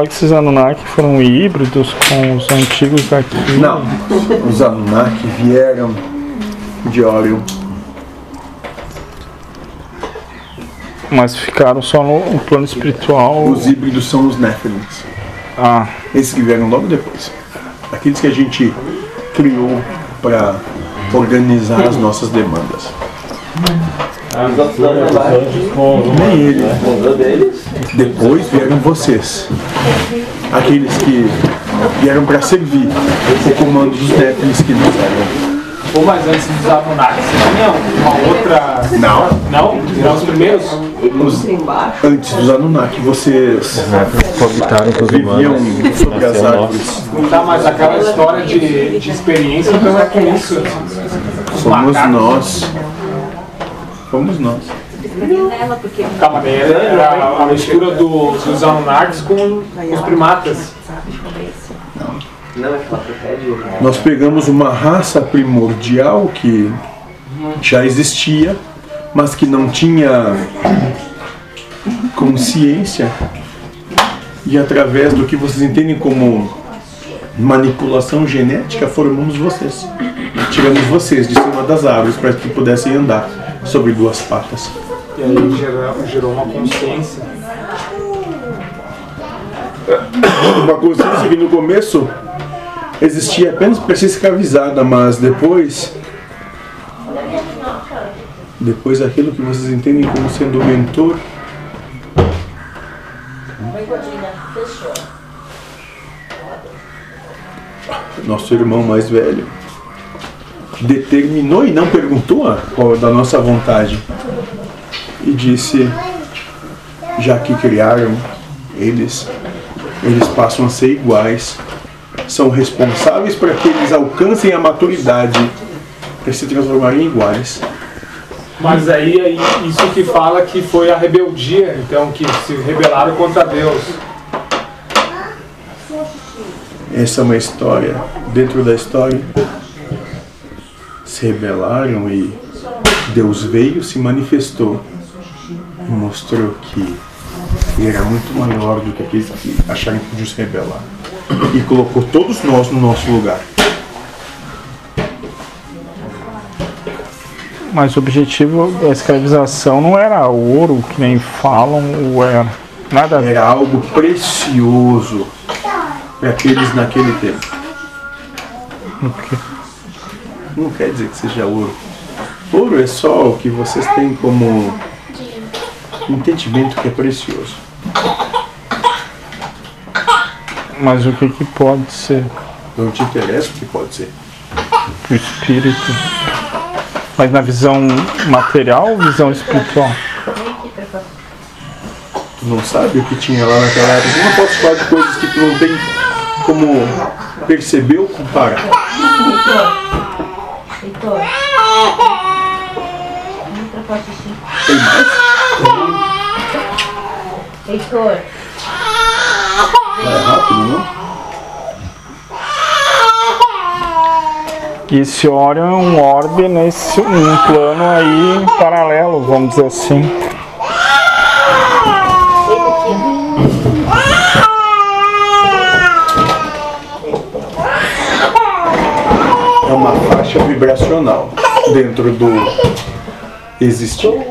fala que esses Anunnaki foram híbridos com os antigos daqui. Não, os Anunnaki vieram de Orion. Mas ficaram só no plano espiritual. Os híbridos são os Nephilims. Ah, Esses que vieram logo depois. Aqueles que a gente criou para organizar as nossas demandas. Nem ele. Depois vieram vocês. Aqueles que vieram para servir o comando dos Nephilims que nos eram. Ou mais antes dos Anunnaki, tinha uma outra. Não. Não? Eram os primeiros? Os- antes dos Anunnaki, vocês Habitaram com os viviam humanos. sobre as árvores. Não tá mais aquela história de, de experiência, então é com isso. Os Fomos macacos. nós. Fomos nós. Nela, porque Calma, daí era, era a mistura do- dos Anunnakis com os primatas. Não, é que ela prefere Nós pegamos uma raça primordial que já existia, mas que não tinha consciência. E através do que vocês entendem como manipulação genética, formamos vocês. Tiramos vocês de cima das árvores para que pudessem andar sobre duas patas. E aí gerou, gerou uma consciência. Uma consciência que no começo existia apenas para ser escravizada, mas depois. Depois aquilo que vocês entendem como sendo o mentor. Nosso irmão mais velho determinou e não perguntou a qual da nossa vontade e disse já que criaram eles eles passam a ser iguais, são responsáveis para que eles alcancem a maturidade para se transformarem em iguais. Mas aí, aí isso que fala que foi a rebeldia, então, que se rebelaram contra Deus. Essa é uma história. Dentro da história, se rebelaram e Deus veio, se manifestou mostrou que ele era muito maior do que aqueles que acharam que podiam se rebelar. E colocou todos nós no nosso lugar. mas o objetivo da escravização não era ouro, que nem falam, ou era nada a ver. Era algo precioso para aqueles naquele tempo. Não quer dizer que seja ouro. Ouro é só o que vocês têm como entendimento que é precioso. Mas o que, que pode ser Não te interessa o que pode ser. o espírito? Mas na visão material ou visão espiritual? Tu não sabe o que tinha lá naquela época. Eu não posso falar de coisas que tu não tem como perceber ou comparar. Tem mais? Heitor. Rápido, não? E esse Orion é um orbe nesse um plano aí paralelo, vamos dizer assim. É uma faixa vibracional dentro do existir.